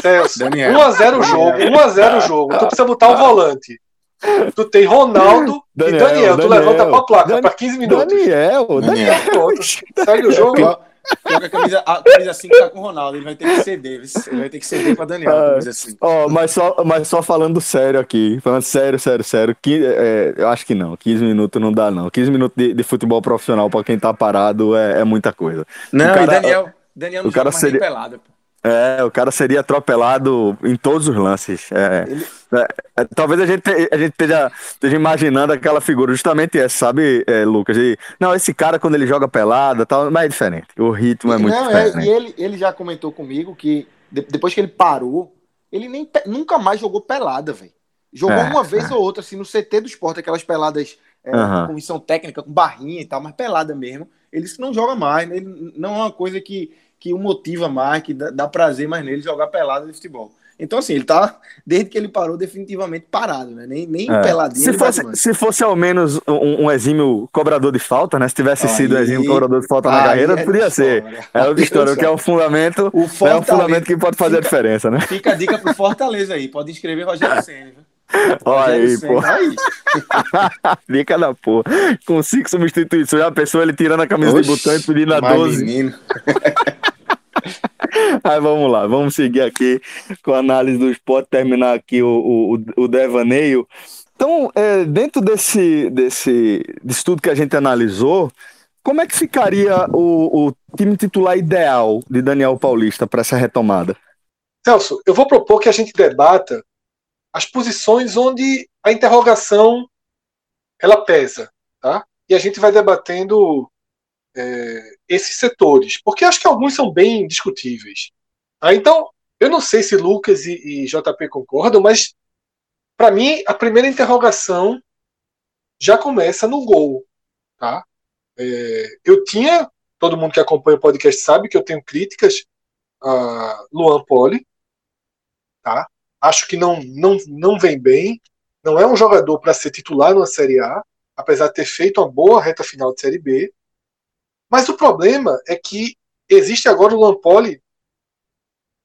Speaker 2: Celso, 1x0 o jogo, 1x0 o jogo. Tu precisa botar um volante. Tu tem Ronaldo Daniel, e Daniel. Tu Daniel, levanta pra placa para 15 minutos.
Speaker 1: Daniel, Daniel.
Speaker 2: Pronto. Segue o jogo.
Speaker 3: Pior a camisa, a camisa 5 tá com o Ronaldo, ele vai ter que ceder, ele vai ter que ceder pra Daniel, a camisa 5.
Speaker 1: Oh, mas, só, mas só falando sério aqui, falando sério, sério, sério, que, é, eu acho que não, 15 minutos não dá não, 15 minutos de, de futebol profissional pra quem tá parado é, é muita coisa.
Speaker 3: Não, cara, e Daniel, Daniel não
Speaker 1: o cara seria... pô. É, o cara seria atropelado em todos os lances. É, Ele... é, é, talvez a gente, a gente esteja, esteja imaginando aquela figura, justamente essa, sabe, é, Lucas? E, não, esse cara, quando ele joga pelada, tal, mas é diferente. O ritmo é muito não, é, diferente.
Speaker 3: e ele, ele já comentou comigo que de, depois que ele parou, ele nem, nunca mais jogou pelada, velho. Jogou é, uma vez ou outra, assim, no CT do esporte, aquelas peladas uhum. com comissão técnica, com barrinha e tal, mas pelada mesmo. Ele não joga mais, né? ele não é uma coisa que que o motiva mais, que dá, dá prazer mais nele jogar pelado de futebol. Então, assim, ele tá, desde que ele parou, definitivamente parado, né? Nem, nem é. peladinho.
Speaker 1: Se fosse, se fosse ao menos um, um, exímio cobrador de falta, né? Se tivesse aí, sido um exímio cobrador de falta na carreira, é podia ser. É outra história, que é o fundamento. O é o fundamento que pode fazer fica, a diferença, né?
Speaker 3: Fica a dica pro Fortaleza aí. Pode inscrever Rogério Senna, viu?
Speaker 1: Olha aí, pô. Fica da porra. Com cinco substituições, já a pessoa ele tirando a camisa Oxi, de botão e pedindo a 12. Menino. Aí vamos lá, vamos seguir aqui com a análise do esporte, terminar aqui o, o, o devaneio. Então, é, dentro desse, desse, desse tudo que a gente analisou, como é que ficaria o, o time titular ideal de Daniel Paulista para essa retomada?
Speaker 2: Celso, eu vou propor que a gente debata as posições onde a interrogação ela pesa, tá? E a gente vai debatendo é, esses setores, porque acho que alguns são bem discutíveis. Ah, então, eu não sei se Lucas e, e JP concordam, mas para mim a primeira interrogação já começa no gol, tá? É, eu tinha, todo mundo que acompanha o podcast sabe que eu tenho críticas a Luan Poli, tá? Acho que não, não, não vem bem, não é um jogador para ser titular numa Série A, apesar de ter feito uma boa reta final de Série B. Mas o problema é que existe agora o Lampoli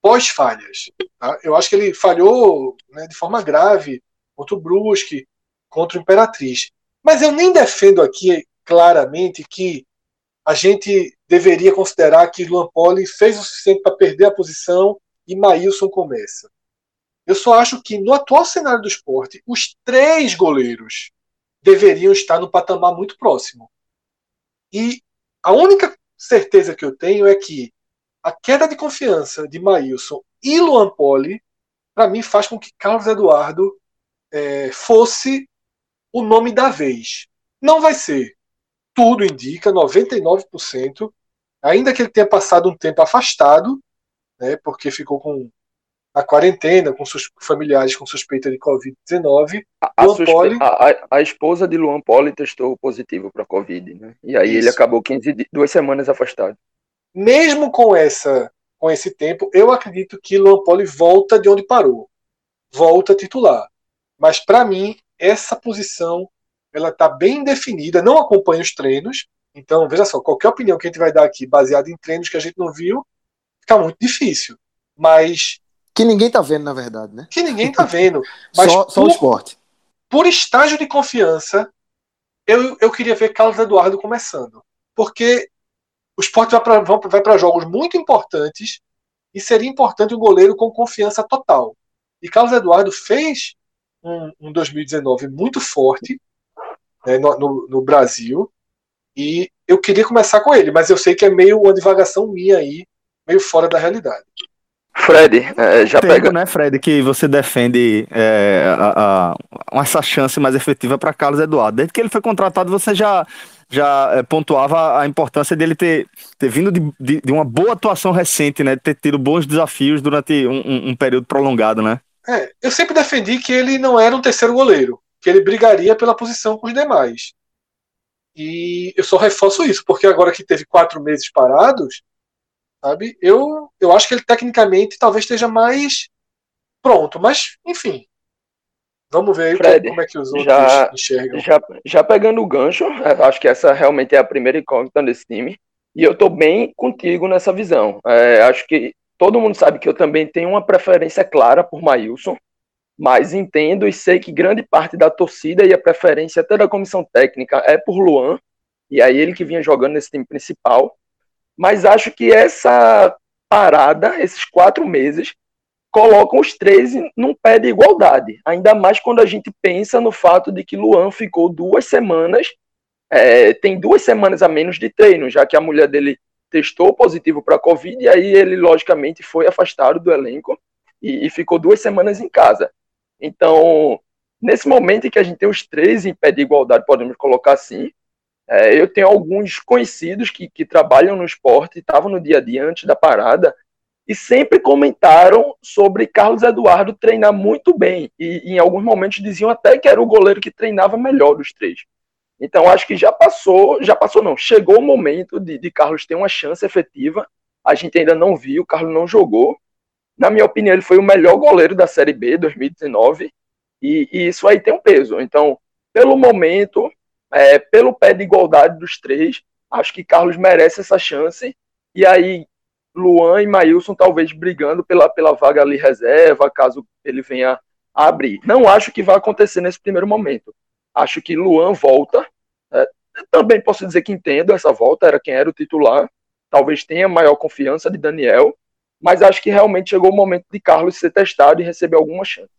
Speaker 2: pós-falhas. Tá? Eu acho que ele falhou né, de forma grave contra o Brusque, contra o Imperatriz. Mas eu nem defendo aqui claramente que a gente deveria considerar que Luan Poli fez o suficiente para perder a posição e Maílson começa. Eu só acho que no atual cenário do esporte, os três goleiros deveriam estar no patamar muito próximo. E a única certeza que eu tenho é que a queda de confiança de Maílson e Luan Poli, para mim, faz com que Carlos Eduardo é, fosse o nome da vez. Não vai ser. Tudo indica, 99%, ainda que ele tenha passado um tempo afastado, né, porque ficou com a quarentena com seus familiares com suspeita de Covid-19.
Speaker 4: A, a, a, a, esposa de Luan Poli testou positivo para Covid, né? E aí Isso. ele acabou 15, duas semanas afastado.
Speaker 2: Mesmo com essa com esse tempo, eu acredito que Luan Poli volta de onde parou. Volta titular. Mas para mim, essa posição ela está bem definida, não acompanha os treinos. Então, veja só, qualquer opinião que a gente vai dar aqui baseada em treinos que a gente não viu, fica muito difícil. Mas
Speaker 3: que ninguém tá vendo, na verdade, né?
Speaker 2: Que ninguém tá vendo. Mas
Speaker 3: só, só por, o esporte.
Speaker 2: Por estágio de confiança, eu, eu queria ver Carlos Eduardo começando. Porque o esporte vai para jogos muito importantes e seria importante um goleiro com confiança total. E Carlos Eduardo fez um, um 2019 muito forte né, no, no, no, Brasil e eu queria começar com ele, mas eu sei que é meio uma divagação minha aí, meio fora da realidade.
Speaker 4: Fred, é, já Tempo, pega.
Speaker 1: né, Fred, que você defende é, a, a, essa chance mais efetiva para Carlos Eduardo. Desde que ele foi contratado, você já, já é, pontuava a importância dele ter, ter vindo de, de, de, uma boa atuação recente, né? Ter tido bons desafios durante um, um, um período prolongado, né?
Speaker 2: É, eu sempre defendi que ele não era um terceiro goleiro, que ele brigaria pela posição com os demais. E eu só reforço isso, porque agora que teve quatro meses parados, sabe? Eu, eu acho que ele tecnicamente talvez esteja mais pronto, mas enfim. Vamos ver aí Fred, como é que os outros já, enxergam.
Speaker 4: Já, já pegando o gancho, é, acho que essa realmente é a primeira incógnita desse time. E eu tô bem contigo nessa visão. É, acho que todo mundo sabe que eu também tenho uma preferência clara por Maílson, mas entendo e sei que grande parte da torcida e a preferência até da comissão técnica é por Luan, e aí ele que vinha jogando nesse time principal. Mas acho que essa parada, esses quatro meses, colocam os três num pé de igualdade. Ainda mais quando a gente pensa no fato de que Luan ficou duas semanas é, tem duas semanas a menos de treino, já que a mulher dele testou positivo para a Covid, e aí ele, logicamente, foi afastado do elenco e, e, ficou duas semanas em casa. Então, nesse momento em que a gente tem os três em pé de igualdade, podemos colocar assim, é, eu tenho alguns conhecidos que, que trabalham no esporte, estavam no dia a dia antes da parada, e sempre comentaram sobre Carlos Eduardo treinar muito bem, e, em alguns momentos diziam até que era o goleiro que treinava melhor dos três. Então acho que já passou, já passou não, chegou o momento de, de Carlos ter uma chance efetiva. A gente ainda não viu, o Carlos não jogou. Na minha opinião, ele foi o melhor goleiro da Série B 2019 e, e isso aí tem um peso. Então, pelo momento, é, pelo pé de igualdade dos três, acho que Carlos merece essa chance. E aí, Luan e Maílson talvez brigando pela, pela vaga ali reserva, caso ele venha abrir. Não acho que vai acontecer nesse primeiro momento. Acho que Luan volta. É, também posso dizer que entendo essa volta, era quem era o titular. Talvez tenha maior confiança de Daniel, mas acho que realmente chegou o momento de Carlos ser testado e receber alguma chance.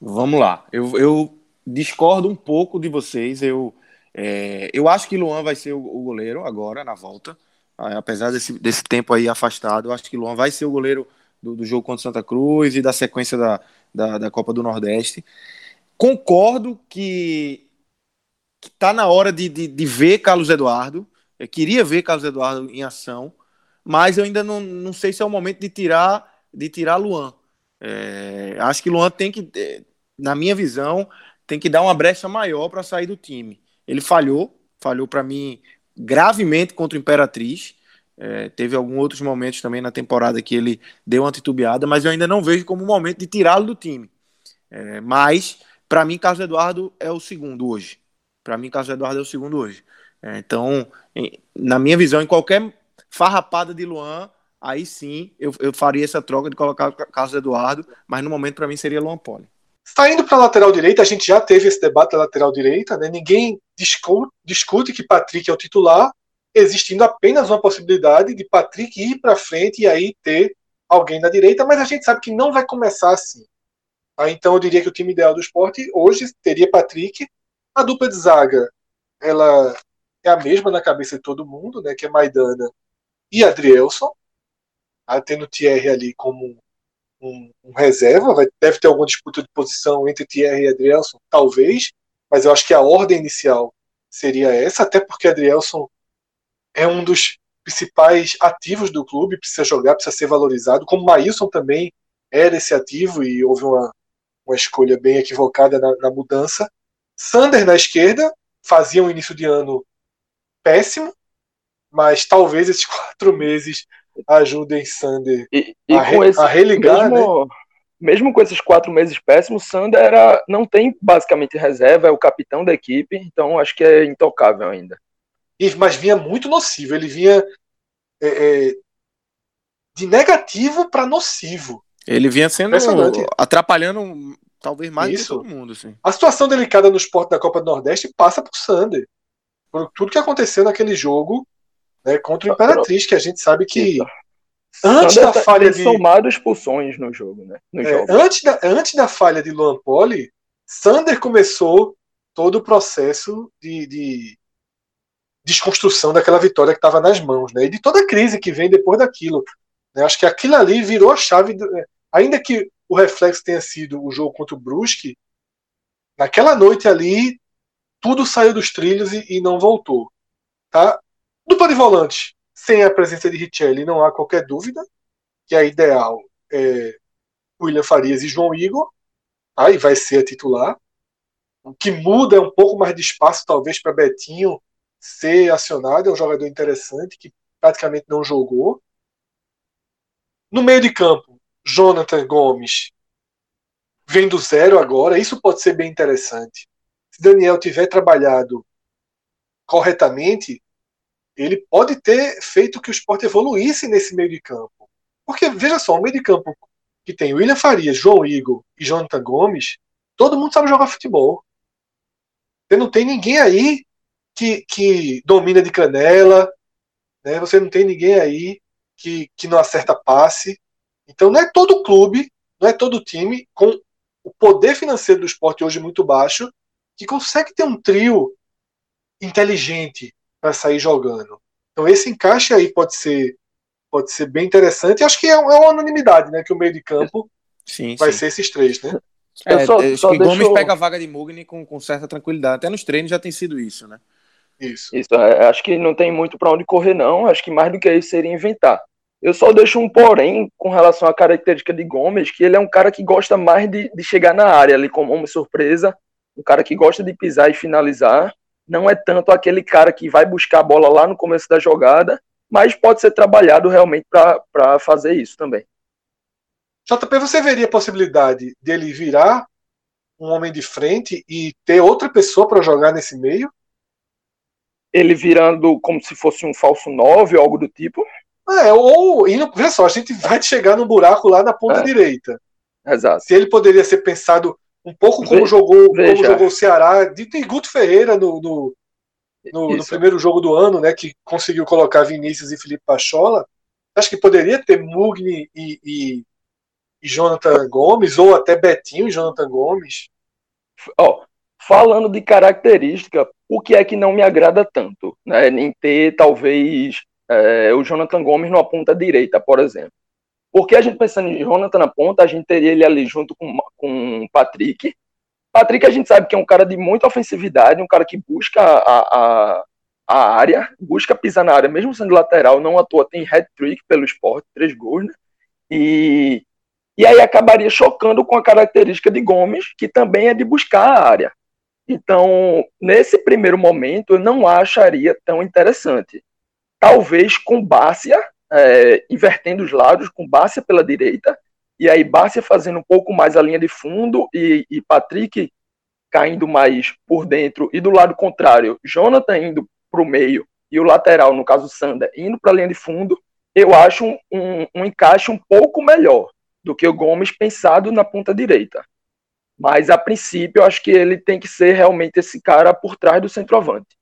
Speaker 3: Vamos lá. Eu, eu discordo um pouco de vocês. Eu, é, eu acho que Luan vai ser o, goleiro agora, na volta. Ah, apesar desse, desse tempo aí afastado, eu acho que Luan vai ser o goleiro do, do jogo contra Santa Cruz e da sequência da, da, da Copa do Nordeste. Concordo que que está na hora de, de, de, ver Carlos Eduardo. Eu queria ver Carlos Eduardo em ação, mas eu ainda não, não sei se é o momento de tirar de tirar Luan. É, acho que Luan tem que, é, na minha visão, tem que dar uma brecha maior para sair do time. Ele falhou, falhou para mim gravemente contra o Imperatriz. É, teve alguns outros momentos também na temporada que ele deu uma titubeada, mas eu ainda não vejo como o momento de tirá-lo do time. É, mas, para mim, Carlos Eduardo é o segundo hoje. Para mim, Carlos Eduardo é o segundo hoje. É, então, em, na minha visão, em qualquer farrapada de Luan, aí sim eu, eu faria essa troca de colocar Carlos Eduardo, mas no momento para mim seria Luan Poli.
Speaker 2: Saindo para a lateral direita, a gente já teve esse debate da lateral direita, né? ninguém discute, discute que Patrick é o titular, existindo apenas uma possibilidade de Patrick ir para frente e aí ter alguém na direita, mas a gente sabe que não vai começar assim. Então eu diria que o time ideal do esporte hoje teria Patrick, a dupla de zaga, ela é a mesma na cabeça de todo mundo, né? Que é Maidana e Adrielson. Tá tendo Thierry ali como um, um, reserva. Vai, deve ter alguma disputa de posição entre Thierry e Adrielson, talvez. Mas eu acho que a ordem inicial seria essa, até porque Adrielson é um dos principais ativos do clube, precisa jogar, precisa ser valorizado. Como Maílson também era esse ativo e houve uma, uma escolha bem equivocada na, na mudança. Sander na esquerda fazia um início de ano péssimo, mas talvez esses quatro meses ajudem Sander
Speaker 4: e, e a, re, esse, a, religar. Mesmo, né? Mesmo com esses quatro meses péssimos, Sander era, não tem basicamente reserva, é o capitão da equipe, então acho que é intocável ainda.
Speaker 2: Mas vinha muito nocivo, ele vinha é, é, de negativo para nocivo.
Speaker 3: Ele vinha sendo atrapalhando Talvez mais Isso. que todo mundo, sim.
Speaker 2: A situação delicada no esporte da Copa do Nordeste passa por Sander. Por tudo que aconteceu naquele jogo né, contra o Imperatriz, que a gente sabe que.
Speaker 4: Antes Sander da falha de. somado expulsões no jogo, né? No
Speaker 2: é. Antes, da, antes da falha de Luan Poli, Sander começou todo o processo de, de desconstrução daquela vitória que estava nas mãos, né? E de toda a crise que vem depois daquilo. Né? Acho que aquilo ali virou a chave. Do, é, ainda que o reflexo tenha sido o jogo contra o Brusque, naquela noite ali, tudo saiu dos trilhos e, e não voltou. Tá? Dupla de volante, sem a presença de Richelli, não há qualquer dúvida que a ideal é William Farias e João Igor, aí vai ser a titular. O que muda é um pouco mais de espaço, talvez, para Betinho ser acionado, é um jogador interessante que praticamente não jogou. No meio de campo, Jonathan Gomes vem do zero agora, isso pode ser bem interessante. Se Daniel tiver trabalhado corretamente, ele pode ter feito que o esporte evoluísse nesse meio de campo. Porque, veja só, o meio de campo que tem William Farias, João Igor e Jonathan Gomes, todo mundo sabe jogar futebol. Você não tem ninguém aí que, que domina de canela, né? você não tem ninguém aí que, que não acerta passe. Então não é todo clube, não é todo time com o poder financeiro do esporte hoje muito baixo que consegue ter um trio inteligente para sair jogando. Então esse encaixe aí pode ser pode ser bem interessante. Acho que é, é uma unanimidade, né, que o meio de campo sim, vai sim. ser esses três, né?
Speaker 3: É, só, acho só que. Gomes pega a vaga de Mugni com, com certa tranquilidade. Até nos treinos já tem sido isso, né?
Speaker 4: Isso. isso é, acho que não tem muito para onde correr, não. Acho que mais do que isso seria inventar. Eu só deixo um porém com relação à característica de Gomes, que ele é um cara que gosta mais de, de chegar na área ali como uma surpresa, um cara que gosta de pisar e finalizar. Não é tanto aquele cara que vai buscar a bola lá no começo da jogada, mas pode ser trabalhado realmente para fazer isso também.
Speaker 2: JP, você veria a possibilidade dele virar um homem de frente e ter outra pessoa para jogar nesse meio?
Speaker 4: Ele virando como se fosse um falso 9 ou algo do tipo?
Speaker 2: É, ou indo, veja só, a gente vai chegar no buraco lá na ponta é. direita.
Speaker 4: Exato.
Speaker 2: Se ele poderia ser pensado um pouco como Ve jogou veja. como jogou o Ceará, de, de Guto Ferreira no, no, no, no, primeiro jogo do ano, né, que conseguiu colocar Vinícius e Felipe Pachola. Acho que poderia ter Mugni e, e, e Jonathan Gomes, ou até Betinho e Jonathan Gomes.
Speaker 4: Ó, falando de característica, o que é que não me agrada tanto? Né, em ter, talvez, é, o Jonathan Gomes numa ponta direita, por exemplo. Porque a gente pensando em Jonathan na ponta, a gente teria ele ali junto com, com o Patrick. Patrick a gente sabe que é um cara de muita ofensividade, um cara que busca a, a, a área, busca pisar na área, mesmo sendo lateral, não à toa tem hat-trick pelo esporte, três gols, né? E, e aí acabaria chocando com a característica de Gomes, que também é de buscar a área. Então, nesse primeiro momento, eu não acharia tão interessante talvez com Bárcia, é, invertendo os lados, com Bárcia pela direita, e aí Bárcia fazendo um pouco mais a linha de fundo e, e Patrick caindo mais por dentro, e do lado contrário, Jonathan indo para o meio e o lateral, no caso Sander, indo para a linha de fundo, eu acho um, um, um encaixe um pouco melhor do que o Gomes pensado na ponta direita. Mas a princípio, eu acho que ele tem que ser realmente esse cara por trás do centroavante.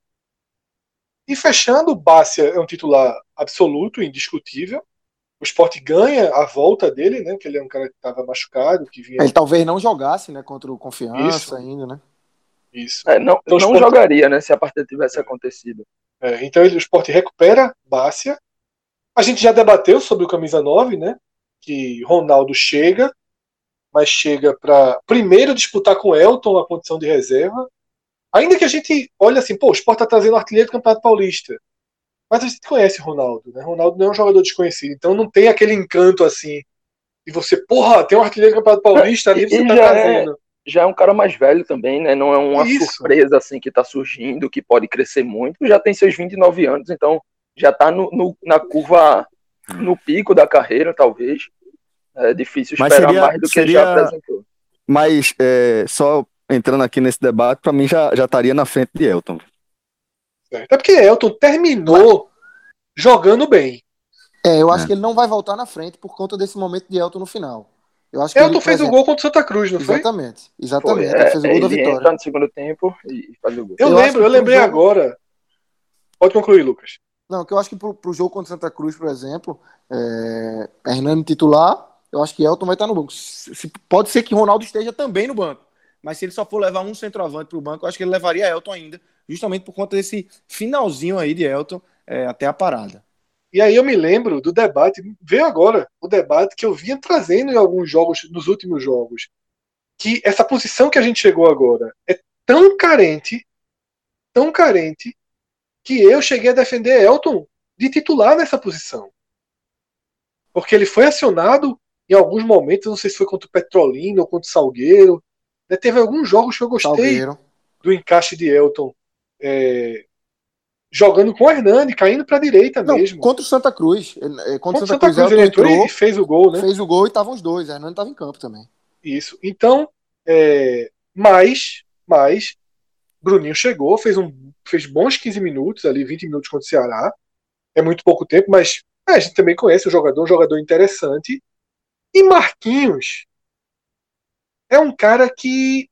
Speaker 2: E fechando, o Bácia é um titular absoluto, indiscutível. O esporte ganha a volta dele, né? Que ele é um cara que estava machucado, que vinha.
Speaker 3: Ele talvez não jogasse, né? Contra o Confiança Isso. ainda, né?
Speaker 2: Isso.
Speaker 4: É, não então, não esporte... jogaria, né? Se a partida tivesse é. acontecido.
Speaker 2: É, então ele, o esporte recupera Bácia. A gente já debateu sobre o camisa 9, né? Que Ronaldo chega, mas chega para primeiro disputar com Elton a condição de reserva. Ainda que a gente olhe assim, pô, o Sport tá trazendo o artilheiro do Campeonato Paulista. Mas a gente conhece Ronaldo, né? Ronaldo não é um jogador desconhecido, então não tem aquele encanto assim de você, porra, tem um artilheiro do Campeonato Paulista ali, você tá
Speaker 4: já
Speaker 2: é trazendo. É,
Speaker 4: já é um cara mais velho também, né? Não é uma Isso. surpresa assim que tá surgindo, que pode crescer muito. Já tem seus 29 anos, então já tá no, no na curva, no pico da carreira, talvez. É difícil esperar seria, mais do que seria... já apresentou.
Speaker 1: Mas é, só entrando aqui nesse debate, para mim já, já estaria na frente de Elton.
Speaker 2: É porque Elton terminou jogando bem.
Speaker 3: É, eu acho é. que ele não vai voltar na frente por conta desse momento de Elton no final. Eu acho que
Speaker 2: Elton fez o gol contra o Santa Cruz, não
Speaker 3: foi? Exatamente, exatamente. Foi, é, ele fez o gol da vitória. Entra
Speaker 4: no segundo tempo e faz o gol.
Speaker 2: Eu, eu lembro, eu lembrei jogo... agora. Pode concluir, Lucas.
Speaker 3: Não, que eu acho que pro, pro jogo contra o Santa Cruz, por exemplo, é, Hernani titular, eu acho que Elton vai estar no banco. Se, pode ser que Ronaldo esteja também no banco mas se ele só for levar um centroavante para o banco, eu acho que ele levaria Elton ainda, justamente por conta desse finalzinho aí de Elton é, até a parada.
Speaker 2: E aí eu me lembro do debate, veio agora o debate que eu vinha trazendo em alguns jogos, nos últimos jogos, que essa posição que a gente chegou agora é tão carente, tão carente, que eu cheguei a defender Elton de titular nessa posição. Porque ele foi acionado em alguns momentos, não sei se foi contra o Petrolino ou contra o Salgueiro, né, teve alguns jogos que eu gostei Salgueiro. do encaixe de Elton é, jogando com o Hernani, caindo para a direita
Speaker 3: não,
Speaker 2: mesmo.
Speaker 3: Contra o Santa Cruz. Contra, contra
Speaker 2: o Santa, Santa Cruz, ele entrou, entrou e fez o gol, né?
Speaker 3: Fez o gol e estavam os dois. O Hernani estava em campo também.
Speaker 2: Isso. Então, é, mais, mais, Bruninho chegou, fez, um, fez bons 15 minutos ali, 20 minutos contra o Ceará. É muito pouco tempo, mas é, a gente também conhece o jogador, um jogador interessante. E Marquinhos é um cara que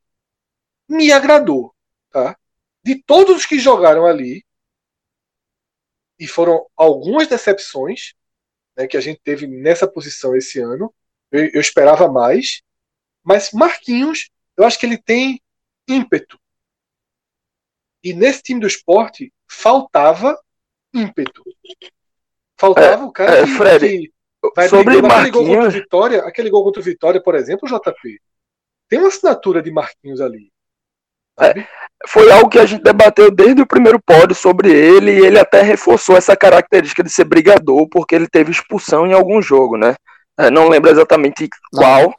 Speaker 2: me agradou, tá? De todos os que jogaram ali, e foram algumas decepções né, que a gente teve nessa posição esse ano. Eu, eu, esperava mais, mas Marquinhos, eu acho que ele tem ímpeto. E nesse time do esporte faltava ímpeto. Faltava
Speaker 4: é,
Speaker 2: o cara
Speaker 4: é,
Speaker 2: que,
Speaker 4: Fred,
Speaker 2: que vai
Speaker 4: sobre
Speaker 2: Marquinhos... aquele gol
Speaker 4: contra
Speaker 2: o Vitória, aquele gol contra o Vitória, por exemplo, o JP. Tem uma assinatura de Marquinhos ali.
Speaker 4: É, foi algo que a gente debateu desde o primeiro pódio sobre ele e ele até reforçou essa característica de ser brigador porque ele teve expulsão em algum jogo, né? É, não lembro exatamente qual.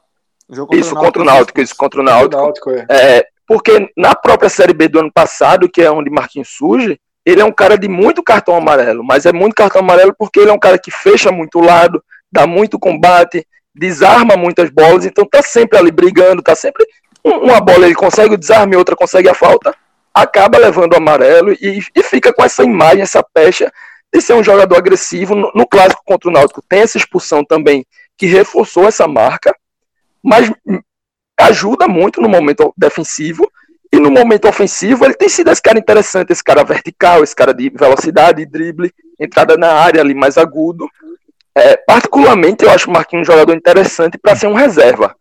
Speaker 4: Contra isso, contra o Náutico, isso contra o Náutico. Náutico é. é. porque na própria Série B do ano passado, que é onde Marquinhos surge, ele é um cara de muito cartão amarelo, mas é muito cartão amarelo porque ele é um cara que fecha muito o lado, dá muito combate, desarma muitas bolas, então tá sempre ali brigando, tá sempre uma bola ele consegue o desarme, outra consegue a falta, acaba levando o amarelo e, e fica com essa imagem, essa pecha de ser um jogador agressivo. No, no, clássico contra o Náutico tem essa expulsão também que reforçou essa marca, mas ajuda muito no momento defensivo e no momento ofensivo ele tem sido esse cara interessante, esse cara vertical, esse cara de velocidade, drible, entrada na área ali mais agudo. É, particularmente eu acho o Marquinhos um jogador interessante para ser um reserva.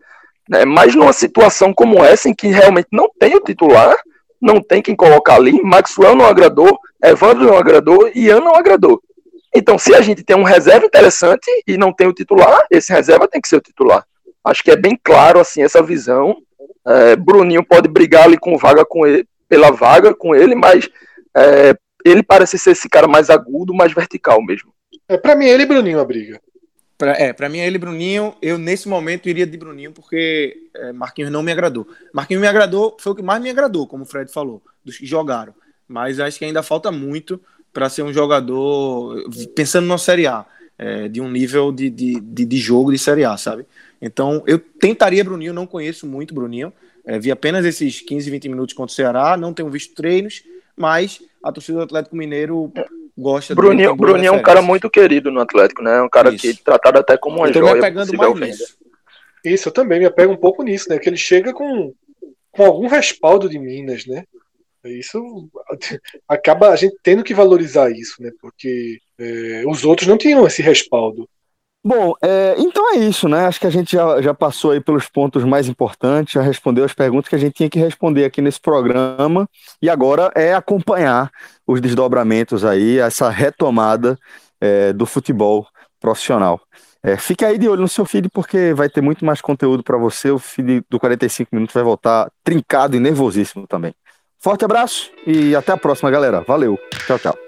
Speaker 4: Né? Mas numa situação como essa, em que realmente não tem o titular, não tem quem colocar ali, Maxwell não agradou, Evandro não agradou, Ian não agradou. Então, se a gente tem um reserva interessante e não tem o titular, esse reserva tem que ser o titular. Acho que é bem claro assim essa visão. É, Bruninho pode brigar ali com vaga com ele, pela vaga com ele, mas é, ele parece ser esse cara mais agudo, mais vertical mesmo.
Speaker 2: É, para mim, ele e Bruninho a briga.
Speaker 3: Pra, é, pra mim é ele Bruninho. Eu, nesse momento, iria de Bruninho, porque é, Marquinhos não me agradou. Marquinhos me agradou, foi o que mais me agradou, como o Fred falou, dos que jogaram. Mas acho que ainda falta muito para ser um jogador, pensando na Série A, é, de um nível de, de, de, de, jogo de Série A, sabe? Então, eu tentaria Bruninho, não conheço muito Bruninho. É, vi apenas esses 15, 20 minutos contra o Ceará, não tenho visto treinos, mas a torcida do Atlético Mineiro gosta
Speaker 4: Bruninho, dele. Bruninho é um cara muito querido no Atlético, né? É um cara Isso. que é tratado até como uma eu joia.
Speaker 3: Me apegando mais nisso.
Speaker 2: Isso, eu também me apego um pouco nisso, né? Que ele chega com, com algum respaldo de Minas, né? Isso acaba a gente tendo que valorizar isso, né? Porque é, os outros não tinham esse respaldo.
Speaker 1: Bom, é, então é isso, né? Acho que a gente já, já passou aí pelos pontos mais importantes, já respondeu as perguntas que a gente tinha que responder aqui nesse programa, e agora é acompanhar os desdobramentos aí, essa retomada é, do futebol profissional. É, fique aí de olho no seu feed, porque vai ter muito mais conteúdo para você. O feed do 45 minutos vai voltar trincado e nervosíssimo também. Forte abraço e até a próxima, galera. Valeu. Tchau, tchau.